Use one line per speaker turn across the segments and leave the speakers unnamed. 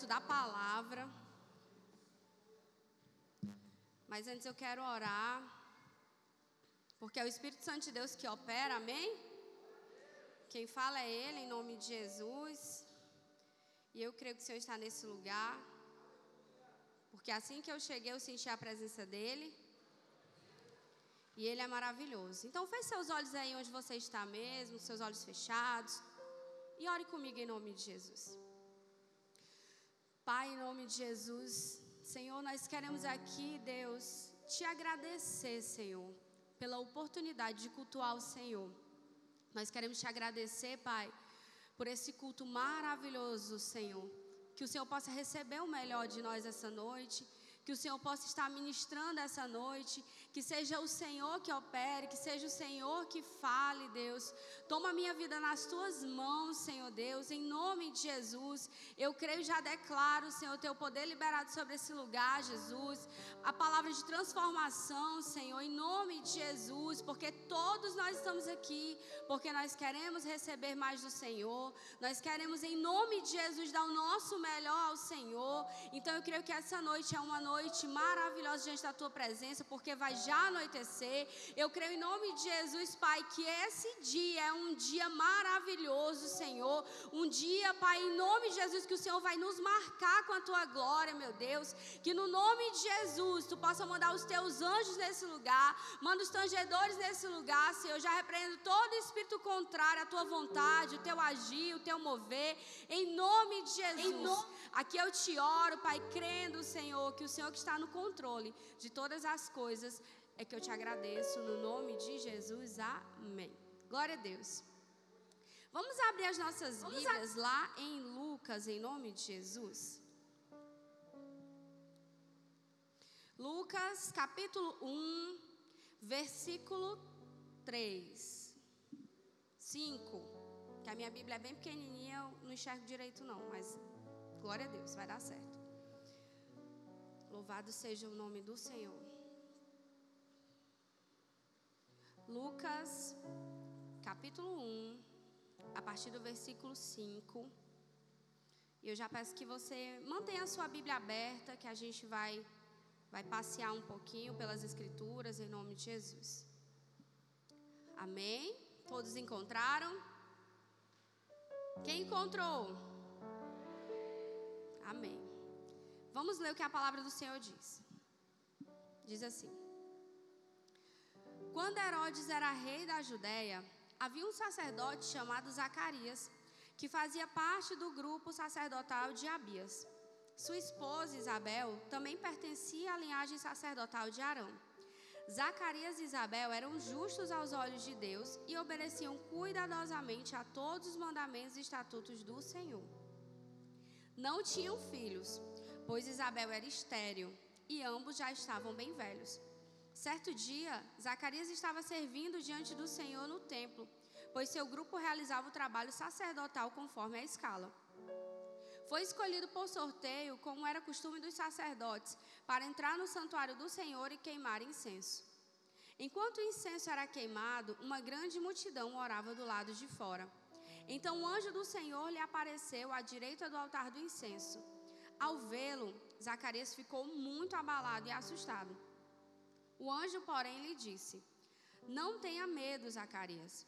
culto da palavra. Mas antes eu quero orar, porque é o Espírito Santo de Deus que opera, amém? Quem fala é Ele, em nome de Jesus. E eu creio que o Senhor está nesse lugar. Porque assim que eu cheguei, eu senti a presença dEle. E Ele é maravilhoso. Então, feche seus olhos aí onde você está mesmo, seus olhos fechados. E ore comigo em nome de Jesus. Pai, em nome de Jesus, Senhor, nós queremos aqui, Deus, te agradecer, Senhor, pela oportunidade de cultuar o Senhor. Nós queremos te agradecer, Pai, por esse culto maravilhoso, Senhor. Que o Senhor possa receber o melhor de nós essa noite que o Senhor possa estar ministrando essa noite, que seja o Senhor que opere, que seja o Senhor que fale, Deus. Toma a minha vida nas tuas mãos, Senhor Deus, em nome de Jesus. Eu creio e já declaro, Senhor, teu poder liberado sobre esse lugar, Jesus. A palavra de transformação, Senhor, em nome de Jesus, porque todos nós estamos aqui, porque nós queremos receber mais do Senhor. Nós queremos, em nome de Jesus, dar o nosso melhor ao Senhor. Então eu creio que essa noite é uma noite maravilhosa diante da tua presença, porque vai já anoitecer. Eu creio em nome de Jesus, Pai, que esse dia é um dia maravilhoso, Senhor. Um dia, Pai, em nome de Jesus, que o Senhor vai nos marcar com a tua glória, meu Deus. Que no nome de Jesus, tu possa mandar os teus anjos nesse lugar, manda os tangedores nesse lugar, Senhor. Eu já repreendo todo espírito contrário à tua vontade, o teu agir, o teu mover, em nome de Jesus. Aqui eu te oro, Pai, crendo, Senhor, que o Senhor Senhor que está no controle de todas as coisas, é que eu te agradeço no nome de Jesus. Amém. Glória a Deus. Vamos abrir as nossas Vamos Bíblias a... lá em Lucas, em nome de Jesus. Lucas, capítulo 1, versículo 3. 5. Que a minha Bíblia é bem pequenininha, eu não enxergo direito não, mas glória a Deus, vai dar certo. Louvado seja o nome do Senhor. Lucas, capítulo 1, a partir do versículo 5. E eu já peço que você mantenha a sua Bíblia aberta, que a gente vai, vai passear um pouquinho pelas Escrituras, em nome de Jesus. Amém? Todos encontraram? Quem encontrou? Amém. Vamos ler o que a palavra do Senhor diz. Diz assim: Quando Herodes era rei da Judéia, havia um sacerdote chamado Zacarias, que fazia parte do grupo sacerdotal de Abias. Sua esposa Isabel também pertencia à linhagem sacerdotal de Arão. Zacarias e Isabel eram justos aos olhos de Deus e obedeciam cuidadosamente a todos os mandamentos e estatutos do Senhor. Não tinham filhos, pois Isabel era estéril e ambos já estavam bem velhos. Certo dia, Zacarias estava servindo diante do Senhor no templo, pois seu grupo realizava o trabalho sacerdotal conforme a escala. Foi escolhido por sorteio, como era costume dos sacerdotes, para entrar no santuário do Senhor e queimar incenso. Enquanto o incenso era queimado, uma grande multidão orava do lado de fora. Então o anjo do Senhor lhe apareceu à direita do altar do incenso. Ao vê-lo, Zacarias ficou muito abalado e assustado. O anjo, porém, lhe disse: Não tenha medo, Zacarias.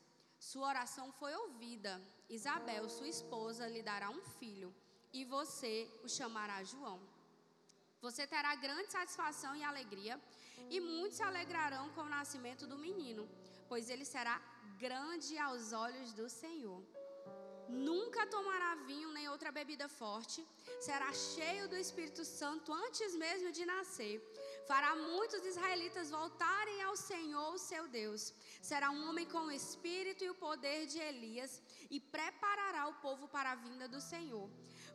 Sua oração foi ouvida. Isabel, sua esposa, lhe dará um filho, e você o chamará João. Você terá grande satisfação e alegria, e muitos se alegrarão com o nascimento do menino, pois ele será grande aos olhos do Senhor nunca tomará vinho nem outra bebida forte, será cheio do Espírito Santo antes mesmo de nascer. Fará muitos israelitas voltarem ao Senhor, seu Deus. Será um homem com o espírito e o poder de Elias e preparará o povo para a vinda do Senhor.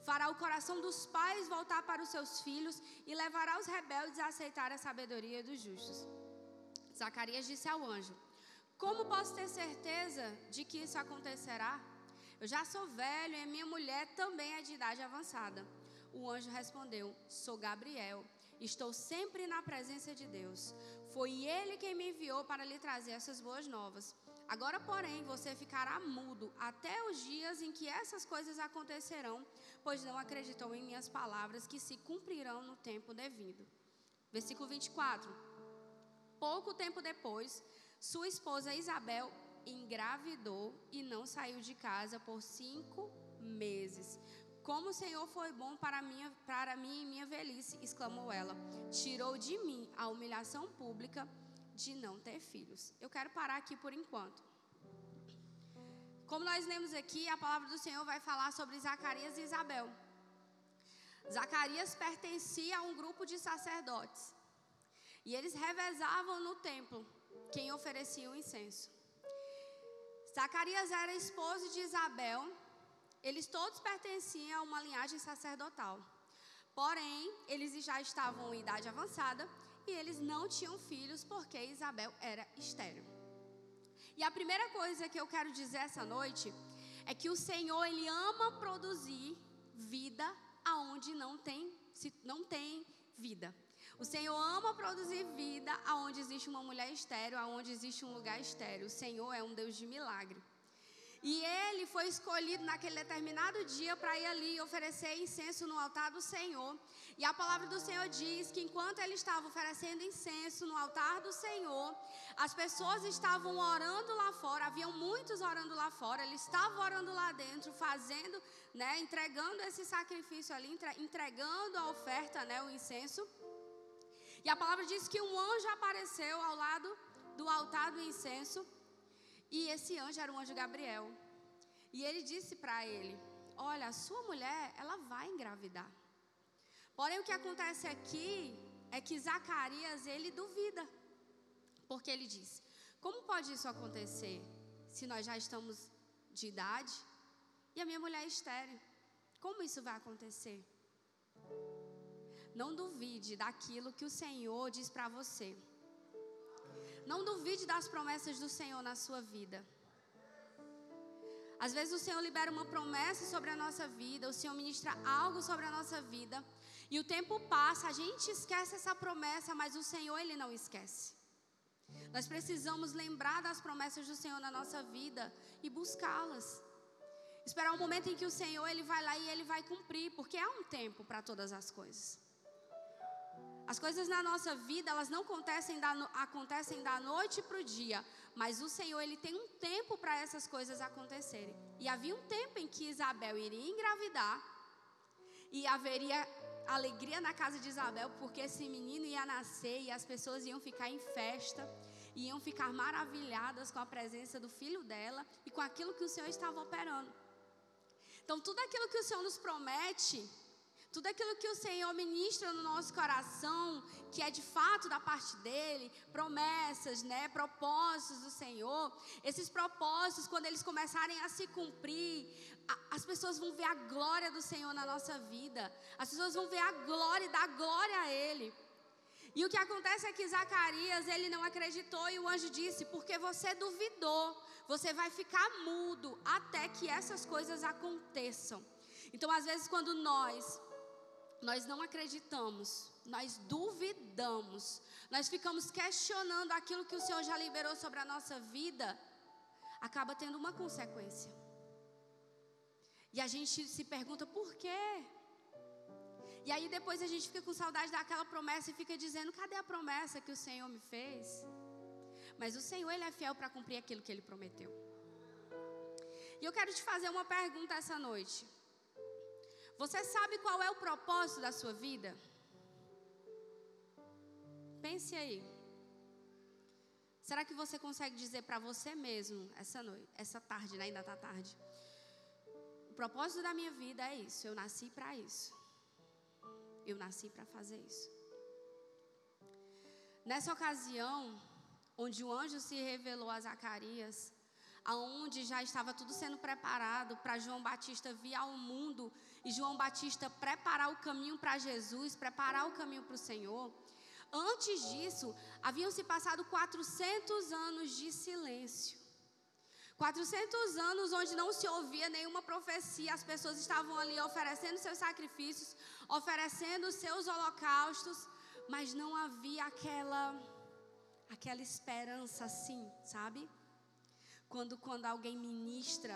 Fará o coração dos pais voltar para os seus filhos e levará os rebeldes a aceitar a sabedoria dos justos. Zacarias disse ao anjo: Como posso ter certeza de que isso acontecerá? Eu já sou velho e minha mulher também é de idade avançada. O anjo respondeu: Sou Gabriel. Estou sempre na presença de Deus. Foi ele quem me enviou para lhe trazer essas boas novas. Agora, porém, você ficará mudo até os dias em que essas coisas acontecerão, pois não acreditou em minhas palavras que se cumprirão no tempo devido. Versículo 24. Pouco tempo depois, sua esposa Isabel engravidou e não saiu de casa por cinco meses. Como o Senhor foi bom para, minha, para mim em minha velhice, exclamou ela. Tirou de mim a humilhação pública de não ter filhos. Eu quero parar aqui por enquanto. Como nós lemos aqui, a palavra do Senhor vai falar sobre Zacarias e Isabel. Zacarias pertencia a um grupo de sacerdotes. E eles revezavam no templo quem oferecia o incenso. Zacarias era esposo de Isabel. Eles todos pertenciam a uma linhagem sacerdotal. Porém, eles já estavam em idade avançada e eles não tinham filhos porque Isabel era estéril. E a primeira coisa que eu quero dizer essa noite é que o Senhor ele ama produzir vida aonde não tem não tem vida. O Senhor ama produzir vida aonde existe uma mulher estéril, aonde existe um lugar estéril. O Senhor é um Deus de milagre. E ele foi escolhido naquele determinado dia para ir ali oferecer incenso no altar do Senhor. E a palavra do Senhor diz que enquanto ele estava oferecendo incenso no altar do Senhor, as pessoas estavam orando lá fora, haviam muitos orando lá fora, ele estava orando lá dentro, fazendo, né, entregando esse sacrifício ali, entregando a oferta, né, o incenso. E a palavra diz que um anjo apareceu ao lado do altar do incenso, e esse anjo era o anjo Gabriel. E ele disse para ele: Olha, a sua mulher, ela vai engravidar. Porém, o que acontece aqui é que Zacarias, ele duvida. Porque ele diz: Como pode isso acontecer se nós já estamos de idade e a minha mulher é estéreo? Como isso vai acontecer? Não duvide daquilo que o Senhor diz para você. Não duvide das promessas do Senhor na sua vida. Às vezes o Senhor libera uma promessa sobre a nossa vida, o Senhor ministra algo sobre a nossa vida, e o tempo passa, a gente esquece essa promessa, mas o Senhor ele não esquece. Nós precisamos lembrar das promessas do Senhor na nossa vida e buscá-las. Esperar o um momento em que o Senhor ele vai lá e ele vai cumprir, porque há um tempo para todas as coisas. As coisas na nossa vida, elas não acontecem da, acontecem da noite para o dia, mas o Senhor, Ele tem um tempo para essas coisas acontecerem. E havia um tempo em que Isabel iria engravidar, e haveria alegria na casa de Isabel, porque esse menino ia nascer e as pessoas iam ficar em festa, iam ficar maravilhadas com a presença do filho dela e com aquilo que o Senhor estava operando. Então, tudo aquilo que o Senhor nos promete, tudo aquilo que o Senhor ministra no nosso coração, que é de fato da parte dele, promessas, né, propósitos do Senhor, esses propósitos, quando eles começarem a se cumprir, a, as pessoas vão ver a glória do Senhor na nossa vida, as pessoas vão ver a glória e dar glória a Ele. E o que acontece é que Zacarias, ele não acreditou e o anjo disse: Porque você duvidou, você vai ficar mudo até que essas coisas aconteçam. Então, às vezes, quando nós nós não acreditamos, nós duvidamos, nós ficamos questionando aquilo que o Senhor já liberou sobre a nossa vida, acaba tendo uma consequência. E a gente se pergunta por quê? E aí depois a gente fica com saudade daquela promessa e fica dizendo: cadê a promessa que o Senhor me fez? Mas o Senhor, Ele é fiel para cumprir aquilo que Ele prometeu. E eu quero te fazer uma pergunta essa noite. Você sabe qual é o propósito da sua vida? Pense aí. Será que você consegue dizer para você mesmo essa noite, essa tarde, né? ainda está tarde? O propósito da minha vida é isso. Eu nasci para isso. Eu nasci para fazer isso. Nessa ocasião, onde o anjo se revelou a Zacarias, aonde já estava tudo sendo preparado para João Batista vir ao mundo e João Batista preparar o caminho para Jesus, preparar o caminho para o Senhor. Antes disso, haviam se passado 400 anos de silêncio. 400 anos onde não se ouvia nenhuma profecia, as pessoas estavam ali oferecendo seus sacrifícios, oferecendo seus holocaustos, mas não havia aquela aquela esperança assim, sabe? Quando, quando alguém ministra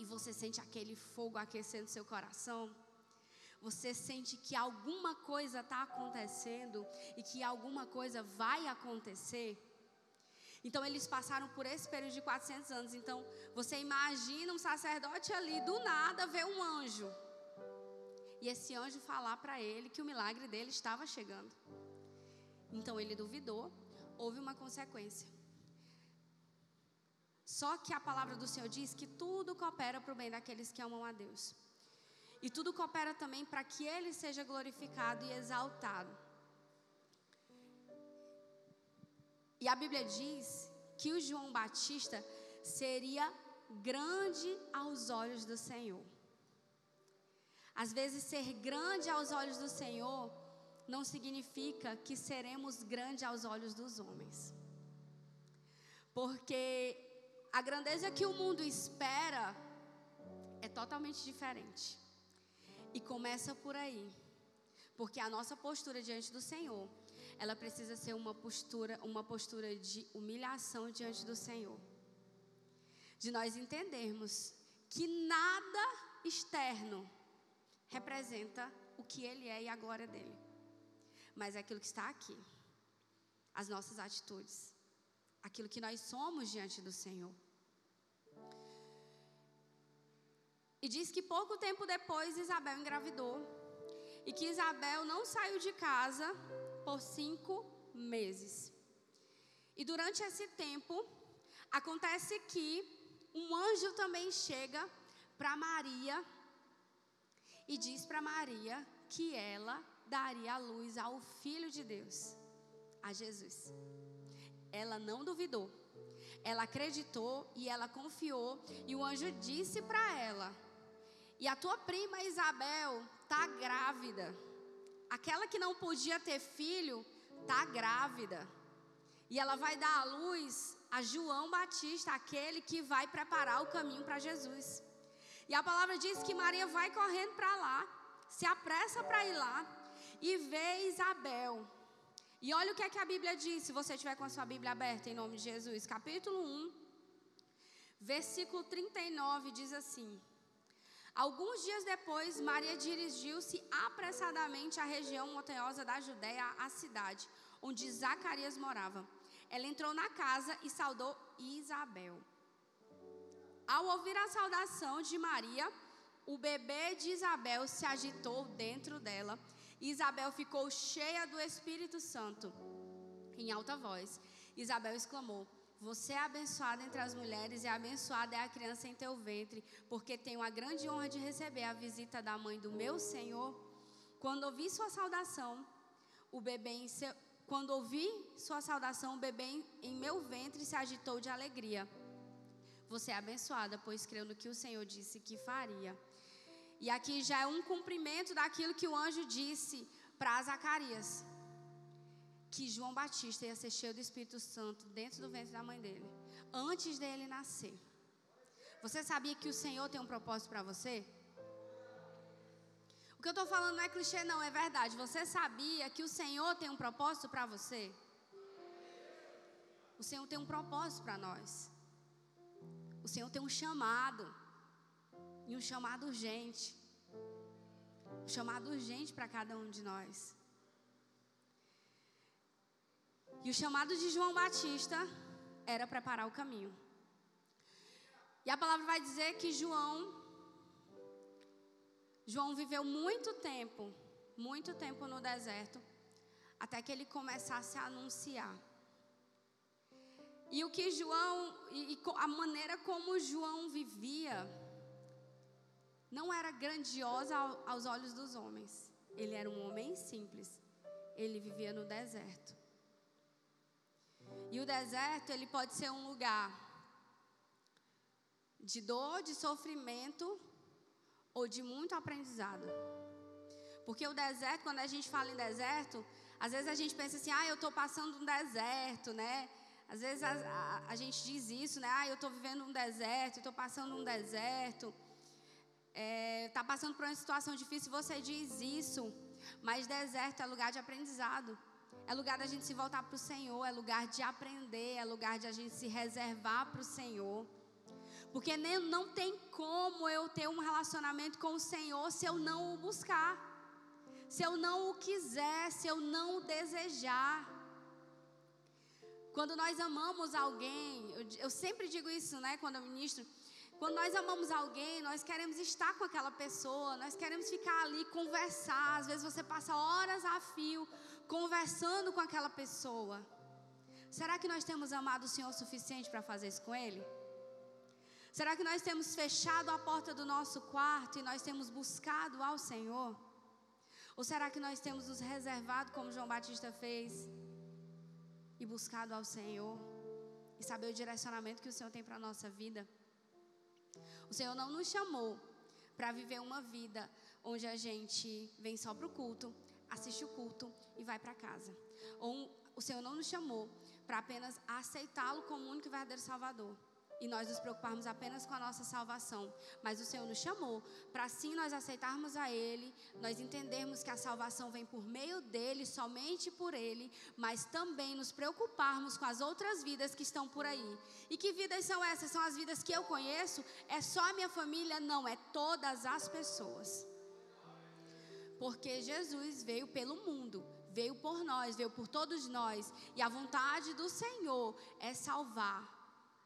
e você sente aquele fogo aquecendo seu coração, você sente que alguma coisa está acontecendo e que alguma coisa vai acontecer. Então eles passaram por esse período de 400 anos. Então você imagina um sacerdote ali do nada ver um anjo. E esse anjo falar para ele que o milagre dele estava chegando. Então ele duvidou, houve uma consequência. Só que a palavra do Senhor diz que tudo coopera para o bem daqueles que amam a Deus. E tudo coopera também para que Ele seja glorificado e exaltado. E a Bíblia diz que o João Batista seria grande aos olhos do Senhor. Às vezes, ser grande aos olhos do Senhor não significa que seremos grandes aos olhos dos homens. Porque a grandeza que o mundo espera é totalmente diferente. E começa por aí. Porque a nossa postura diante do Senhor, ela precisa ser uma postura, uma postura de humilhação diante do Senhor. De nós entendermos que nada externo representa o que ele é e a glória dele. Mas é aquilo que está aqui. As nossas atitudes. Aquilo que nós somos diante do Senhor. E diz que pouco tempo depois Isabel engravidou. E que Isabel não saiu de casa por cinco meses. E durante esse tempo, acontece que um anjo também chega para Maria e diz para Maria que ela daria a luz ao Filho de Deus, a Jesus. Ela não duvidou, ela acreditou e ela confiou, e o anjo disse para ela e a tua prima Isabel tá grávida. Aquela que não podia ter filho tá grávida. E ela vai dar à luz a João Batista, aquele que vai preparar o caminho para Jesus. E a palavra diz que Maria vai correndo para lá, se apressa para ir lá e vê Isabel. E olha o que é que a Bíblia diz, se você tiver com a sua Bíblia aberta em nome de Jesus, capítulo 1, versículo 39 diz assim: Alguns dias depois, Maria dirigiu-se apressadamente à região montanhosa da Judéia, à cidade onde Zacarias morava. Ela entrou na casa e saudou Isabel. Ao ouvir a saudação de Maria, o bebê de Isabel se agitou dentro dela. Isabel ficou cheia do Espírito Santo. Em alta voz, Isabel exclamou: você é abençoada entre as mulheres e abençoada é a criança em teu ventre, porque tenho a grande honra de receber a visita da mãe do meu Senhor. Quando ouvi sua saudação, o bebê em seu, quando ouvi sua saudação, o bebê em meu ventre se agitou de alegria. Você é abençoada, pois creu no que o Senhor disse que faria. E aqui já é um cumprimento daquilo que o anjo disse para Zacarias que João Batista ia ser cheio do Espírito Santo dentro do ventre da mãe dele, antes dele nascer. Você sabia que o Senhor tem um propósito para você? O que eu estou falando não é clichê, não, é verdade. Você sabia que o Senhor tem um propósito para você? O Senhor tem um propósito para nós. O Senhor tem um chamado. E um chamado urgente. Um chamado urgente para cada um de nós. E o chamado de João Batista era preparar o caminho. E a palavra vai dizer que João João viveu muito tempo, muito tempo no deserto, até que ele começasse a anunciar. E o que João, e, a maneira como João vivia, não era grandiosa aos olhos dos homens. Ele era um homem simples. Ele vivia no deserto. E o deserto, ele pode ser um lugar de dor, de sofrimento ou de muito aprendizado. Porque o deserto, quando a gente fala em deserto, às vezes a gente pensa assim, ah, eu estou passando um deserto, né? Às vezes a, a, a gente diz isso, né? Ah, eu estou vivendo um deserto, estou passando um deserto. Está é, tá passando por uma situação difícil, você diz isso. Mas deserto é lugar de aprendizado. É lugar da gente se voltar para o Senhor, é lugar de aprender, é lugar de a gente se reservar para o Senhor. Porque nem, não tem como eu ter um relacionamento com o Senhor se eu não o buscar, se eu não o quiser, se eu não o desejar. Quando nós amamos alguém, eu, eu sempre digo isso, né, quando eu ministro. Quando nós amamos alguém, nós queremos estar com aquela pessoa, nós queremos ficar ali, conversar. Às vezes você passa horas a fio conversando com aquela pessoa. Será que nós temos amado o Senhor o suficiente para fazer isso com Ele? Será que nós temos fechado a porta do nosso quarto e nós temos buscado ao Senhor? Ou será que nós temos nos reservado, como João Batista fez, e buscado ao Senhor? E saber o direcionamento que o Senhor tem para a nossa vida? O Senhor não nos chamou para viver uma vida onde a gente vem só para o culto, assiste o culto e vai para casa. Ou o Senhor não nos chamou para apenas aceitá-lo como único e verdadeiro Salvador e nós nos preocuparmos apenas com a nossa salvação, mas o Senhor nos chamou para assim nós aceitarmos a Ele, nós entendermos que a salvação vem por meio dele, somente por Ele, mas também nos preocuparmos com as outras vidas que estão por aí. E que vidas são essas? São as vidas que eu conheço? É só a minha família? Não, é todas as pessoas. Porque Jesus veio pelo mundo veio por nós, veio por todos nós, e a vontade do Senhor é salvar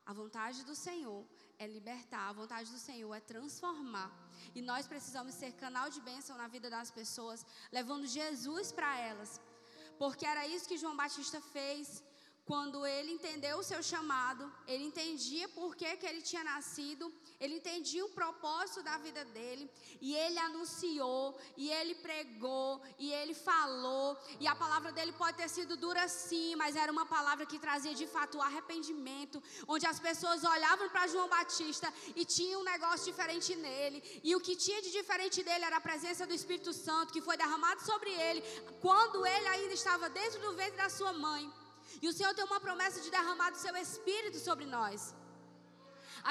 a vontade do Senhor é libertar, a vontade do Senhor é transformar. E nós precisamos ser canal de bênção na vida das pessoas, levando Jesus para elas. Porque era isso que João Batista fez quando ele entendeu o seu chamado, ele entendia por que, que ele tinha nascido, ele entendia o propósito da vida dele, e ele anunciou, e ele pregou, e ele falou, e a palavra dele pode ter sido dura sim, mas era uma palavra que trazia de fato arrependimento, onde as pessoas olhavam para João Batista e tinha um negócio diferente nele, e o que tinha de diferente dele era a presença do Espírito Santo que foi derramado sobre ele quando ele ainda estava dentro do ventre da sua mãe. E o Senhor tem uma promessa de derramar do seu espírito sobre nós.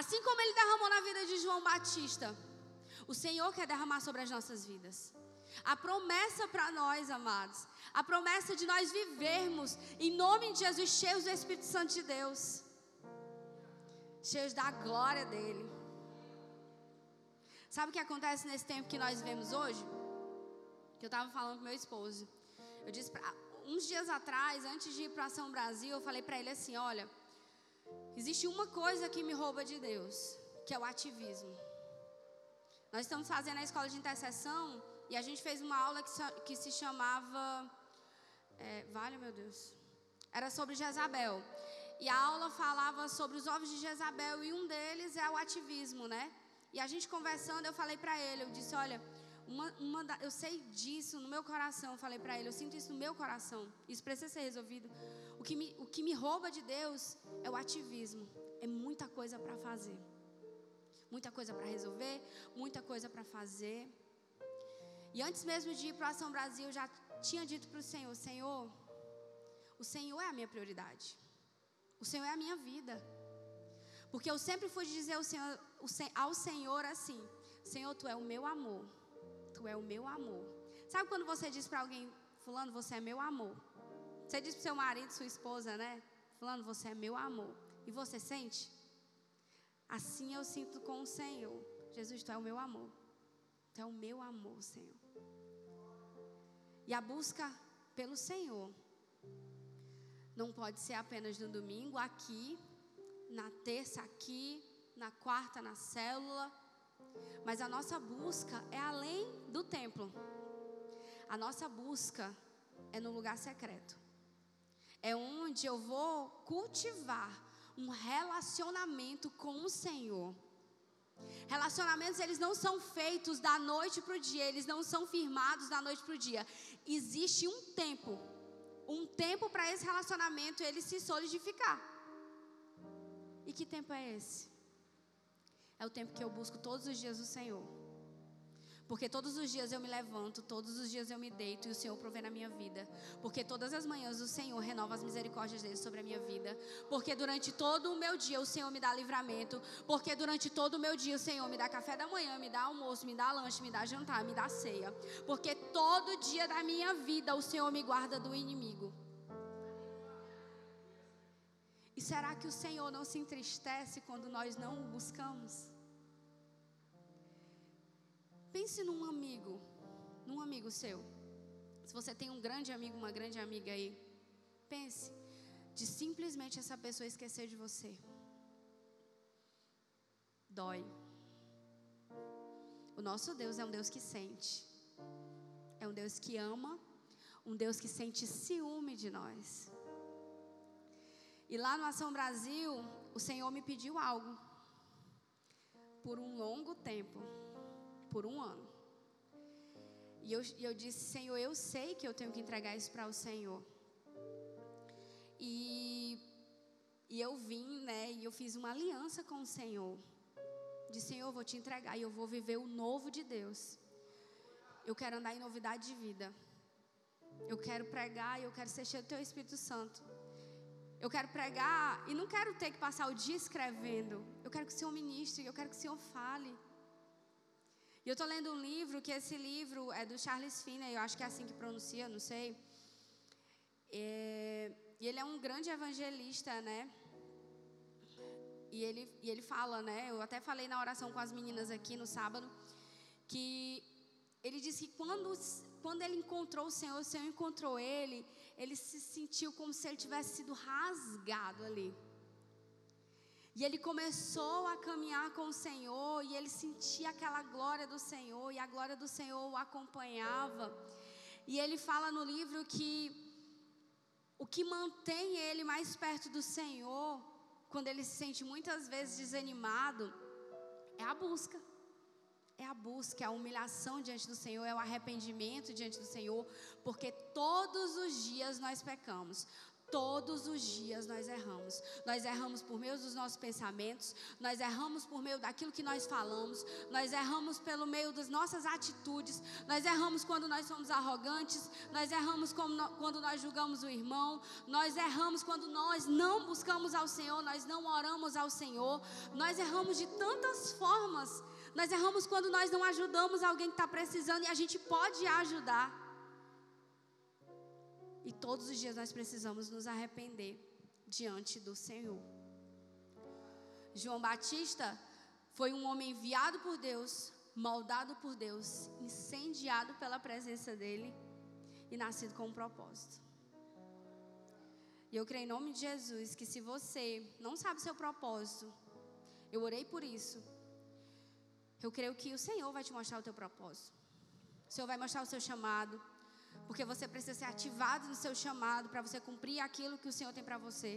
Assim como ele derramou na vida de João Batista, o Senhor quer derramar sobre as nossas vidas. A promessa para nós, amados, a promessa de nós vivermos em nome de Jesus, cheios do Espírito Santo de Deus, cheios da glória dele. Sabe o que acontece nesse tempo que nós vivemos hoje? Que eu estava falando com meu esposo. Eu disse para uns dias atrás, antes de ir para Ação Brasil, eu falei para ele assim: olha, existe uma coisa que me rouba de Deus, que é o ativismo. Nós estamos fazendo a escola de intercessão e a gente fez uma aula que, que se chamava. É, vale, meu Deus. Era sobre Jezabel. E a aula falava sobre os ovos de Jezabel e um deles é o ativismo, né? E a gente conversando, eu falei para ele, eu disse, olha, uma, uma da, eu sei disso no meu coração. Eu falei para ele, eu sinto isso no meu coração. Isso precisa ser resolvido. O que me, o que me rouba de Deus é o ativismo. É muita coisa para fazer. Muita coisa para resolver, muita coisa para fazer. E antes mesmo de ir para Ação Brasil, eu já tinha dito para o Senhor: Senhor, o Senhor é a minha prioridade. O Senhor é a minha vida. Porque eu sempre fui dizer ao Senhor, ao Senhor assim: Senhor, tu é o meu amor tu é o meu amor. Sabe quando você diz para alguém, Fulano, você é meu amor? Você diz para seu marido, sua esposa, né? Fulano, você é meu amor. E você sente? Assim eu sinto com o Senhor. Jesus, tu é o meu amor. Tu é o meu amor, Senhor. E a busca pelo Senhor não pode ser apenas no domingo, aqui, na terça, aqui, na quarta, na célula mas a nossa busca é além do templo. A nossa busca é no lugar secreto. É onde eu vou cultivar um relacionamento com o Senhor. Relacionamentos eles não são feitos da noite para o dia, eles não são firmados da noite para o dia. Existe um tempo, um tempo para esse relacionamento ele se solidificar. E que tempo é esse? é o tempo que eu busco todos os dias o Senhor. Porque todos os dias eu me levanto, todos os dias eu me deito e o Senhor provê na minha vida. Porque todas as manhãs o Senhor renova as misericórdias dele sobre a minha vida. Porque durante todo o meu dia o Senhor me dá livramento. Porque durante todo o meu dia o Senhor me dá café da manhã, me dá almoço, me dá lanche, me dá jantar, me dá ceia. Porque todo dia da minha vida o Senhor me guarda do inimigo. E será que o Senhor não se entristece quando nós não o buscamos? Pense num amigo, num amigo seu. Se você tem um grande amigo, uma grande amiga aí, pense de simplesmente essa pessoa esquecer de você. Dói. O nosso Deus é um Deus que sente. É um Deus que ama, um Deus que sente ciúme de nós. E lá no Ação Brasil, o Senhor me pediu algo. Por um longo tempo. Por um ano. E eu, eu disse, Senhor, eu sei que eu tenho que entregar isso para o Senhor. E, e eu vim, né? E eu fiz uma aliança com o Senhor. Disse, Senhor, eu vou te entregar e eu vou viver o novo de Deus. Eu quero andar em novidade de vida. Eu quero pregar e eu quero ser cheio do Teu Espírito Santo. Eu quero pregar e não quero ter que passar o dia escrevendo. Eu quero que o Senhor ministre, eu quero que o Senhor fale. E eu estou lendo um livro, que esse livro é do Charles Finney, eu acho que é assim que pronuncia, não sei. É, e ele é um grande evangelista, né? E ele, e ele fala, né? Eu até falei na oração com as meninas aqui no sábado, que ele disse que quando, quando ele encontrou o Senhor, o Senhor encontrou ele, ele se sentiu como se ele tivesse sido rasgado ali. E ele começou a caminhar com o Senhor, e ele sentia aquela glória do Senhor, e a glória do Senhor o acompanhava. E ele fala no livro que o que mantém ele mais perto do Senhor, quando ele se sente muitas vezes desanimado, é a busca. É a busca, é a humilhação diante do Senhor, é o arrependimento diante do Senhor, porque todos os dias nós pecamos. Todos os dias nós erramos. Nós erramos por meio dos nossos pensamentos, nós erramos por meio daquilo que nós falamos, nós erramos pelo meio das nossas atitudes, nós erramos quando nós somos arrogantes, nós erramos quando nós julgamos o irmão, nós erramos quando nós não buscamos ao Senhor, nós não oramos ao Senhor, nós erramos de tantas formas. Nós erramos quando nós não ajudamos alguém que está precisando e a gente pode ajudar. E todos os dias nós precisamos nos arrepender diante do Senhor. João Batista foi um homem enviado por Deus, moldado por Deus, incendiado pela presença dele e nascido com um propósito. E eu creio em nome de Jesus que se você não sabe seu propósito, eu orei por isso. Eu creio que o Senhor vai te mostrar o teu propósito. O Senhor vai mostrar o seu chamado. Porque você precisa ser ativado no seu chamado para você cumprir aquilo que o Senhor tem para você.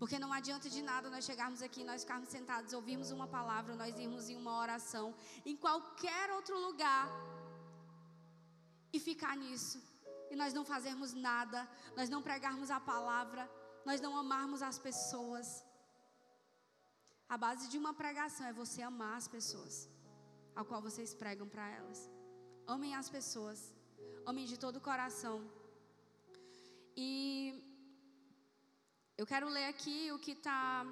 Porque não adianta de nada nós chegarmos aqui, nós ficarmos sentados, ouvirmos uma palavra, nós irmos em uma oração, em qualquer outro lugar e ficar nisso. E nós não fazermos nada, nós não pregarmos a palavra, nós não amarmos as pessoas. A base de uma pregação é você amar as pessoas, ao qual vocês pregam para elas. Amem as pessoas. Amem de todo o coração. E eu quero ler aqui o que está.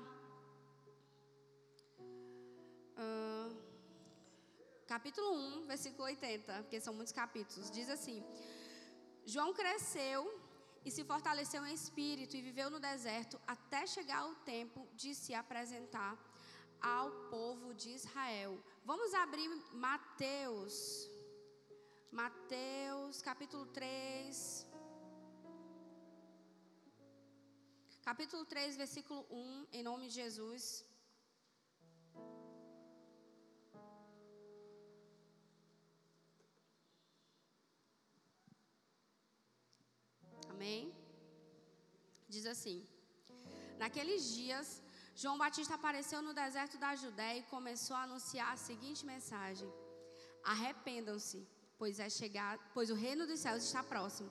Uh, capítulo 1, versículo 80, porque são muitos capítulos. Diz assim: João cresceu e se fortaleceu em espírito e viveu no deserto até chegar o tempo de se apresentar ao povo de Israel. Vamos abrir Mateus Mateus capítulo 3. Capítulo 3, versículo 1, em nome de Jesus. Amém? Diz assim: Naqueles dias, João Batista apareceu no deserto da Judéia e começou a anunciar a seguinte mensagem: Arrependam-se pois é chegar, pois o reino dos céus está próximo.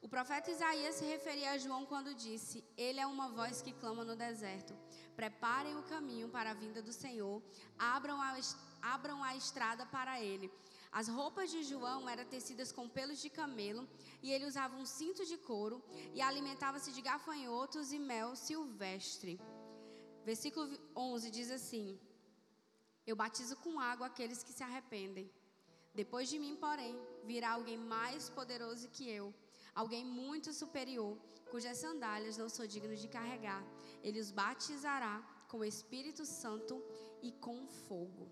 O profeta Isaías se referia a João quando disse: Ele é uma voz que clama no deserto. Preparem o caminho para a vinda do Senhor, abram a, abram a estrada para ele. As roupas de João eram tecidas com pelos de camelo, e ele usava um cinto de couro e alimentava-se de gafanhotos e mel silvestre. Versículo 11 diz assim: Eu batizo com água aqueles que se arrependem. Depois de mim, porém, virá alguém mais poderoso que eu, alguém muito superior, cujas sandálias não sou digno de carregar. Ele os batizará com o Espírito Santo e com fogo.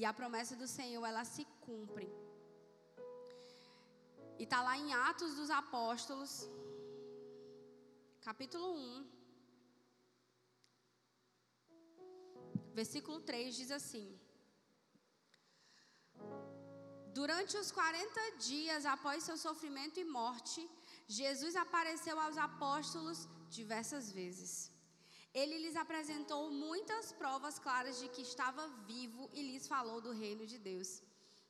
E a promessa do Senhor, ela se cumpre. E está lá em Atos dos Apóstolos, capítulo 1, versículo 3 diz assim: Durante os 40 dias após seu sofrimento e morte, Jesus apareceu aos apóstolos diversas vezes. Ele lhes apresentou muitas provas claras de que estava vivo e lhes falou do reino de Deus.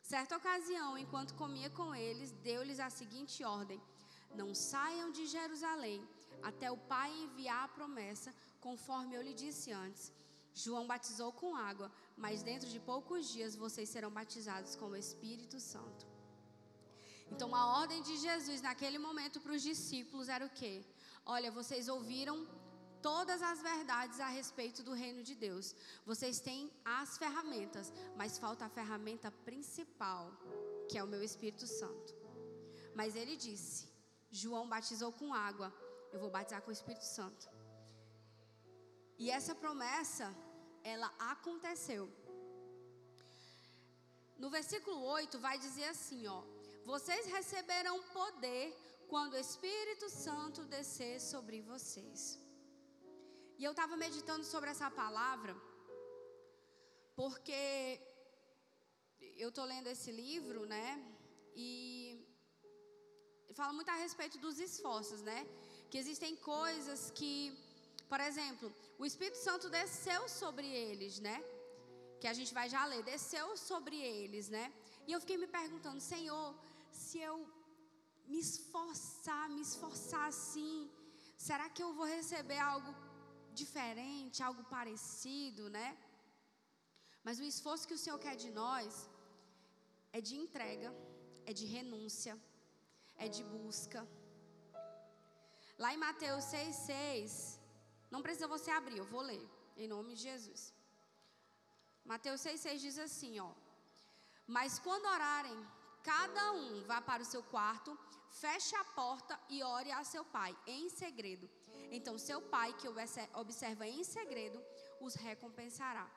Certa ocasião, enquanto comia com eles, deu-lhes a seguinte ordem: Não saiam de Jerusalém até o Pai enviar a promessa, conforme eu lhe disse antes. João batizou com água, mas dentro de poucos dias vocês serão batizados com o Espírito Santo. Então a ordem de Jesus naquele momento para os discípulos era o quê? Olha, vocês ouviram todas as verdades a respeito do reino de Deus. Vocês têm as ferramentas, mas falta a ferramenta principal, que é o meu Espírito Santo. Mas ele disse: João batizou com água, eu vou batizar com o Espírito Santo. E essa promessa ela aconteceu. No versículo 8 vai dizer assim, ó: Vocês receberão poder quando o Espírito Santo descer sobre vocês. E eu estava meditando sobre essa palavra, porque eu estou lendo esse livro, né? E fala muito a respeito dos esforços, né? Que existem coisas que por exemplo, o Espírito Santo desceu sobre eles, né? Que a gente vai já ler, desceu sobre eles, né? E eu fiquei me perguntando, Senhor, se eu me esforçar, me esforçar assim, será que eu vou receber algo diferente, algo parecido, né? Mas o esforço que o Senhor quer de nós é de entrega, é de renúncia, é de busca. Lá em Mateus 6,6, não precisa você abrir, eu vou ler, em nome de Jesus. Mateus 6,6 diz assim: ó. Mas quando orarem, cada um vá para o seu quarto, feche a porta e ore a seu pai, em segredo. Então, seu pai, que observa em segredo, os recompensará.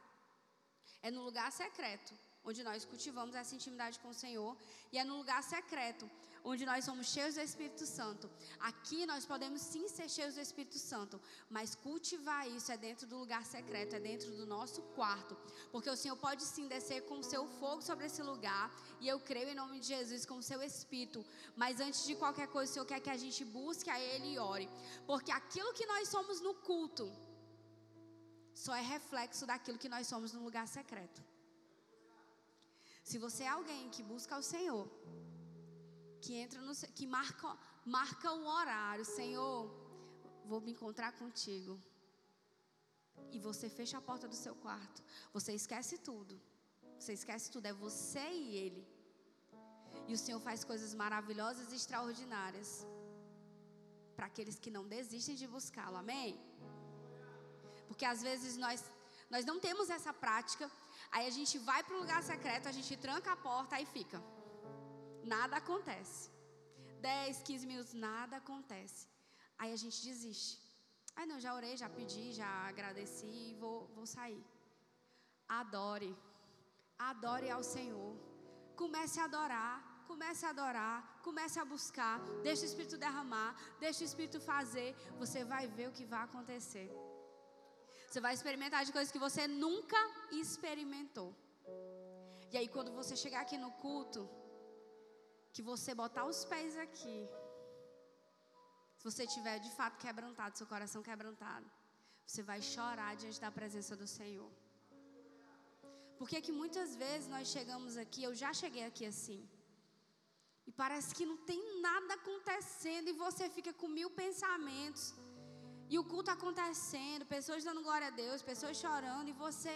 É no lugar secreto onde nós cultivamos essa intimidade com o Senhor, e é no lugar secreto onde nós somos cheios do Espírito Santo. Aqui nós podemos sim ser cheios do Espírito Santo, mas cultivar isso é dentro do lugar secreto, é dentro do nosso quarto, porque o Senhor pode sim descer com o seu fogo sobre esse lugar, e eu creio em nome de Jesus com o seu Espírito, mas antes de qualquer coisa, o Senhor quer que a gente busque a Ele e ore, porque aquilo que nós somos no culto só é reflexo daquilo que nós somos no lugar secreto. Se você é alguém que busca o Senhor, que entra no que marca marca o horário, Senhor, vou me encontrar contigo. E você fecha a porta do seu quarto. Você esquece tudo. Você esquece tudo, é você e ele. E o Senhor faz coisas maravilhosas e extraordinárias para aqueles que não desistem de buscá-lo. Amém? Porque às vezes nós nós não temos essa prática. Aí a gente vai para o lugar secreto, a gente tranca a porta e fica nada acontece. 10, 15 minutos, nada acontece. Aí a gente desiste. Aí não, já orei, já pedi, já agradeci, vou, vou sair. Adore. Adore ao Senhor. Comece a adorar. Comece a adorar. Comece a buscar. Deixe o Espírito derramar. Deixe o Espírito fazer. Você vai ver o que vai acontecer. Você vai experimentar de coisas que você nunca experimentou. E aí, quando você chegar aqui no culto, que você botar os pés aqui, se você tiver de fato quebrantado, seu coração quebrantado, você vai chorar diante da presença do Senhor. Porque que muitas vezes nós chegamos aqui, eu já cheguei aqui assim, e parece que não tem nada acontecendo e você fica com mil pensamentos. E o culto acontecendo, pessoas dando glória a Deus, pessoas chorando e você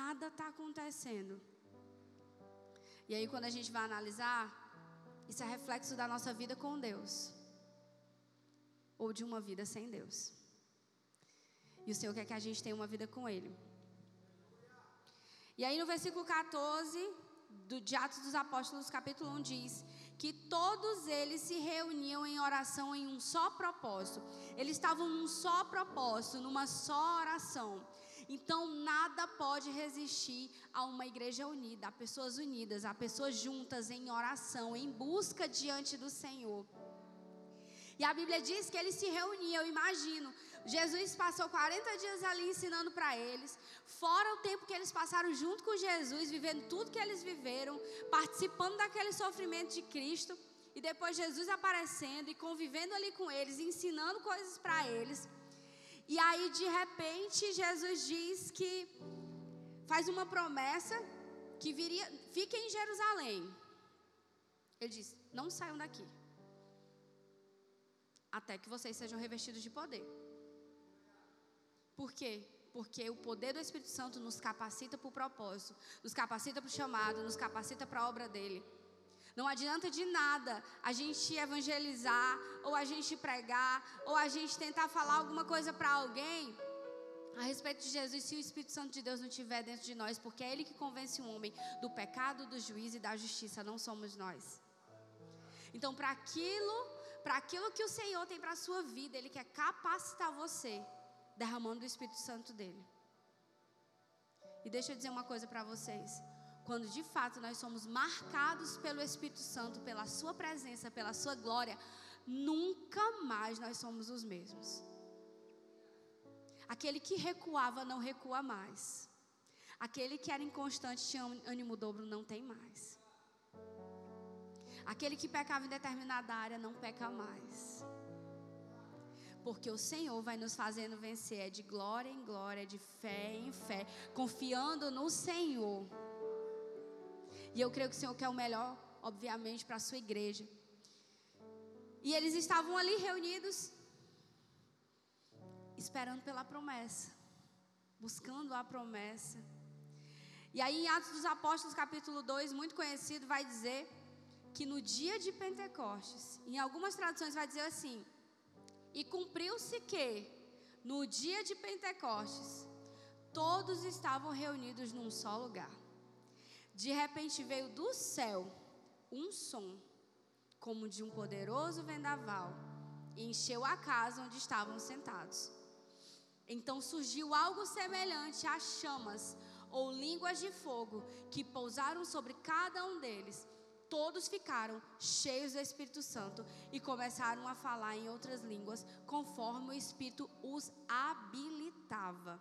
nada está acontecendo. E aí, quando a gente vai analisar, isso é reflexo da nossa vida com Deus, ou de uma vida sem Deus. E o Senhor quer que a gente tenha uma vida com Ele. E aí, no versículo 14, do, de Atos dos Apóstolos, capítulo 1, diz que todos eles se reuniam em oração em um só propósito. Eles estavam num só propósito, numa só oração. Então, nada pode resistir a uma igreja unida, a pessoas unidas, a pessoas juntas em oração, em busca diante do Senhor. E a Bíblia diz que eles se reuniam, eu imagino. Jesus passou 40 dias ali ensinando para eles, fora o tempo que eles passaram junto com Jesus, vivendo tudo que eles viveram, participando daquele sofrimento de Cristo, e depois Jesus aparecendo e convivendo ali com eles, ensinando coisas para eles. E aí, de repente, Jesus diz que faz uma promessa que viria, fiquem em Jerusalém. Ele diz: não saiam daqui, até que vocês sejam revestidos de poder. Por quê? Porque o poder do Espírito Santo nos capacita para o propósito, nos capacita para o chamado, nos capacita para a obra dele. Não adianta de nada a gente evangelizar, ou a gente pregar, ou a gente tentar falar alguma coisa para alguém a respeito de Jesus se o Espírito Santo de Deus não estiver dentro de nós, porque é Ele que convence o homem do pecado, do juízo e da justiça, não somos nós. Então, para aquilo, para aquilo que o Senhor tem para a sua vida, Ele quer capacitar você derramando o Espírito Santo dele. E deixa eu dizer uma coisa para vocês. Quando de fato nós somos marcados pelo Espírito Santo, pela Sua presença, pela Sua glória, nunca mais nós somos os mesmos. Aquele que recuava não recua mais. Aquele que era inconstante, tinha ânimo dobro, não tem mais. Aquele que pecava em determinada área não peca mais porque o Senhor vai nos fazendo vencer é de glória em glória, de fé em fé, confiando no Senhor. E eu creio que o Senhor quer o melhor, obviamente, para a sua igreja. E eles estavam ali reunidos, esperando pela promessa, buscando a promessa. E aí, em Atos dos Apóstolos, capítulo 2, muito conhecido, vai dizer que no dia de Pentecostes, em algumas traduções vai dizer assim: e cumpriu-se que, no dia de Pentecostes, todos estavam reunidos num só lugar. De repente veio do céu um som, como de um poderoso vendaval, e encheu a casa onde estavam sentados. Então surgiu algo semelhante a chamas ou línguas de fogo que pousaram sobre cada um deles todos ficaram cheios do Espírito Santo e começaram a falar em outras línguas, conforme o Espírito os habilitava.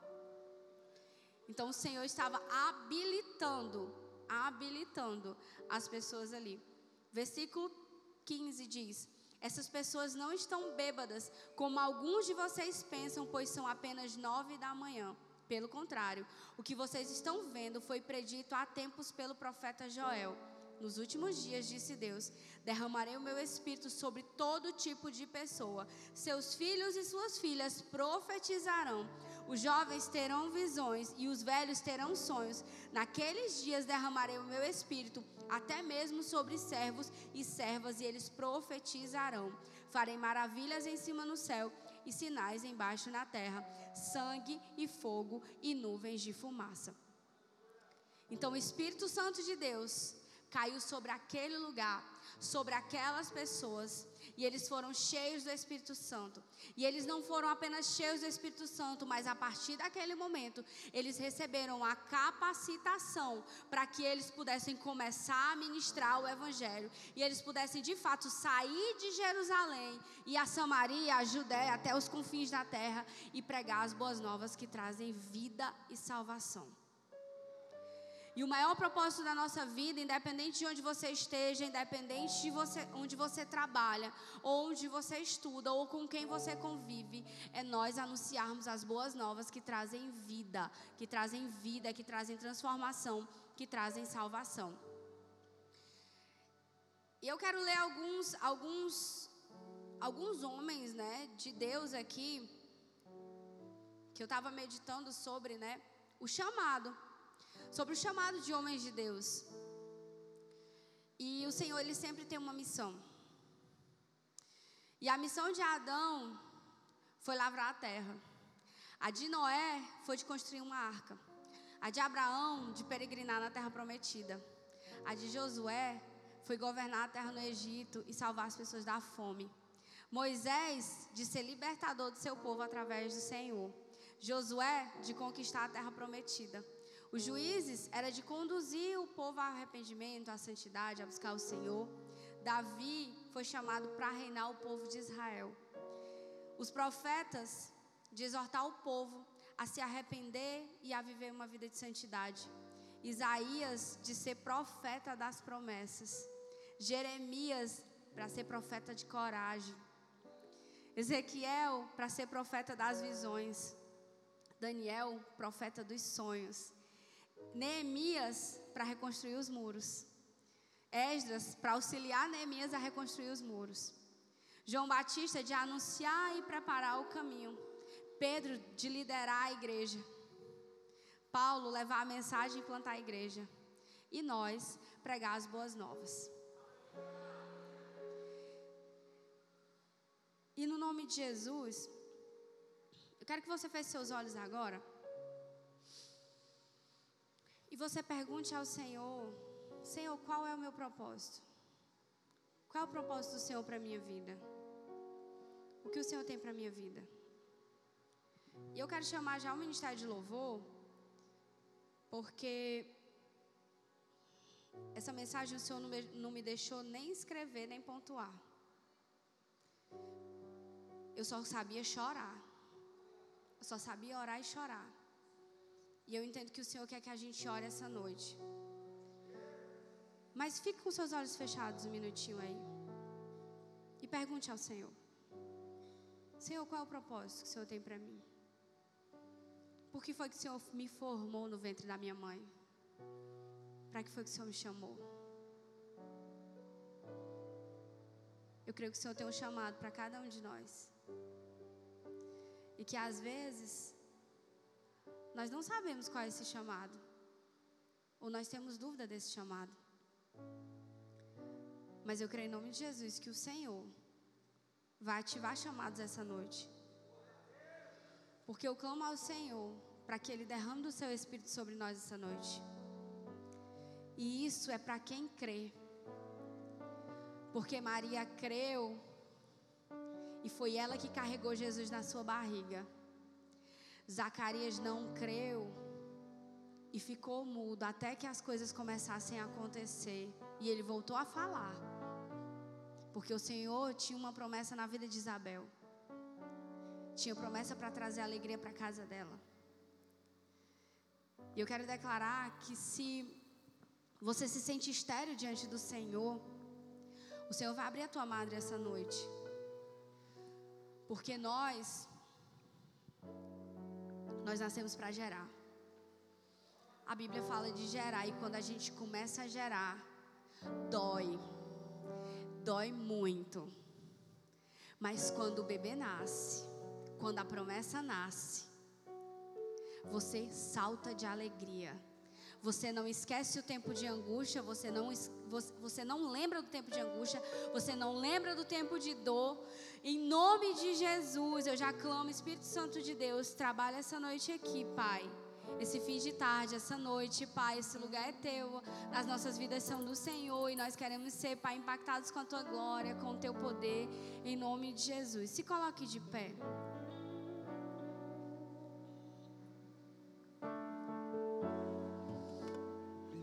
Então o Senhor estava habilitando, habilitando as pessoas ali. Versículo 15 diz: Essas pessoas não estão bêbadas, como alguns de vocês pensam, pois são apenas nove da manhã. Pelo contrário, o que vocês estão vendo foi predito há tempos pelo profeta Joel. Nos últimos dias, disse Deus, derramarei o meu espírito sobre todo tipo de pessoa. Seus filhos e suas filhas profetizarão. Os jovens terão visões e os velhos terão sonhos. Naqueles dias derramarei o meu espírito até mesmo sobre servos e servas, e eles profetizarão. Farei maravilhas em cima no céu e sinais embaixo na terra: sangue e fogo e nuvens de fumaça. Então, o Espírito Santo de Deus caiu sobre aquele lugar, sobre aquelas pessoas, e eles foram cheios do Espírito Santo. E eles não foram apenas cheios do Espírito Santo, mas a partir daquele momento, eles receberam a capacitação para que eles pudessem começar a ministrar o Evangelho. E eles pudessem, de fato, sair de Jerusalém e a Samaria, a Judéia, até os confins da terra e pregar as boas novas que trazem vida e salvação. E o maior propósito da nossa vida, independente de onde você esteja, independente de você, onde você trabalha, ou onde você estuda, ou com quem você convive, é nós anunciarmos as boas novas que trazem vida, que trazem vida, que trazem transformação, que trazem salvação. E eu quero ler alguns, alguns, alguns homens, né, de Deus aqui, que eu estava meditando sobre, né, o chamado sobre o chamado de homens de Deus. E o Senhor, ele sempre tem uma missão. E a missão de Adão foi lavrar a terra. A de Noé foi de construir uma arca. A de Abraão, de peregrinar na terra prometida. A de Josué foi governar a terra no Egito e salvar as pessoas da fome. Moisés, de ser libertador do seu povo através do Senhor. Josué, de conquistar a terra prometida. Os juízes era de conduzir o povo ao arrependimento, à santidade, a buscar o Senhor. Davi foi chamado para reinar o povo de Israel. Os profetas de exortar o povo a se arrepender e a viver uma vida de santidade. Isaías de ser profeta das promessas. Jeremias para ser profeta de coragem. Ezequiel para ser profeta das visões. Daniel, profeta dos sonhos. Neemias para reconstruir os muros. Esdras para auxiliar Neemias a reconstruir os muros. João Batista de anunciar e preparar o caminho. Pedro de liderar a igreja. Paulo levar a mensagem e plantar a igreja. E nós pregar as boas novas. E no nome de Jesus, eu quero que você feche seus olhos agora. Você pergunte ao Senhor: Senhor, qual é o meu propósito? Qual é o propósito do Senhor para a minha vida? O que o Senhor tem para a minha vida? E eu quero chamar já o ministério de louvor, porque essa mensagem o Senhor não me, não me deixou nem escrever, nem pontuar. Eu só sabia chorar. Eu só sabia orar e chorar. E eu entendo que o Senhor quer que a gente ore essa noite. Mas fique com seus olhos fechados um minutinho aí. E pergunte ao Senhor: Senhor, qual é o propósito que o Senhor tem para mim? Por que foi que o Senhor me formou no ventre da minha mãe? Para que foi que o Senhor me chamou? Eu creio que o Senhor tem um chamado para cada um de nós. E que às vezes nós não sabemos qual é esse chamado. Ou nós temos dúvida desse chamado. Mas eu creio em nome de Jesus que o Senhor vai ativar chamados essa noite. Porque eu clamo ao Senhor para que Ele derrame do seu Espírito sobre nós essa noite. E isso é para quem crê. Porque Maria creu e foi ela que carregou Jesus na sua barriga. Zacarias não creu e ficou mudo até que as coisas começassem a acontecer. E ele voltou a falar. Porque o Senhor tinha uma promessa na vida de Isabel. Tinha promessa para trazer alegria para a casa dela. E eu quero declarar que se você se sente estéreo diante do Senhor, o Senhor vai abrir a tua madre essa noite. Porque nós nós nascemos para gerar. A Bíblia fala de gerar e quando a gente começa a gerar, dói. Dói muito. Mas quando o bebê nasce, quando a promessa nasce, você salta de alegria. Você não esquece o tempo de angústia, você não, você não lembra do tempo de angústia, você não lembra do tempo de dor. Em nome de Jesus, eu já clamo, Espírito Santo de Deus, trabalha essa noite aqui, Pai. Esse fim de tarde, essa noite, Pai, esse lugar é teu. As nossas vidas são do Senhor e nós queremos ser, Pai, impactados com a tua glória, com o teu poder, em nome de Jesus. Se coloque de pé.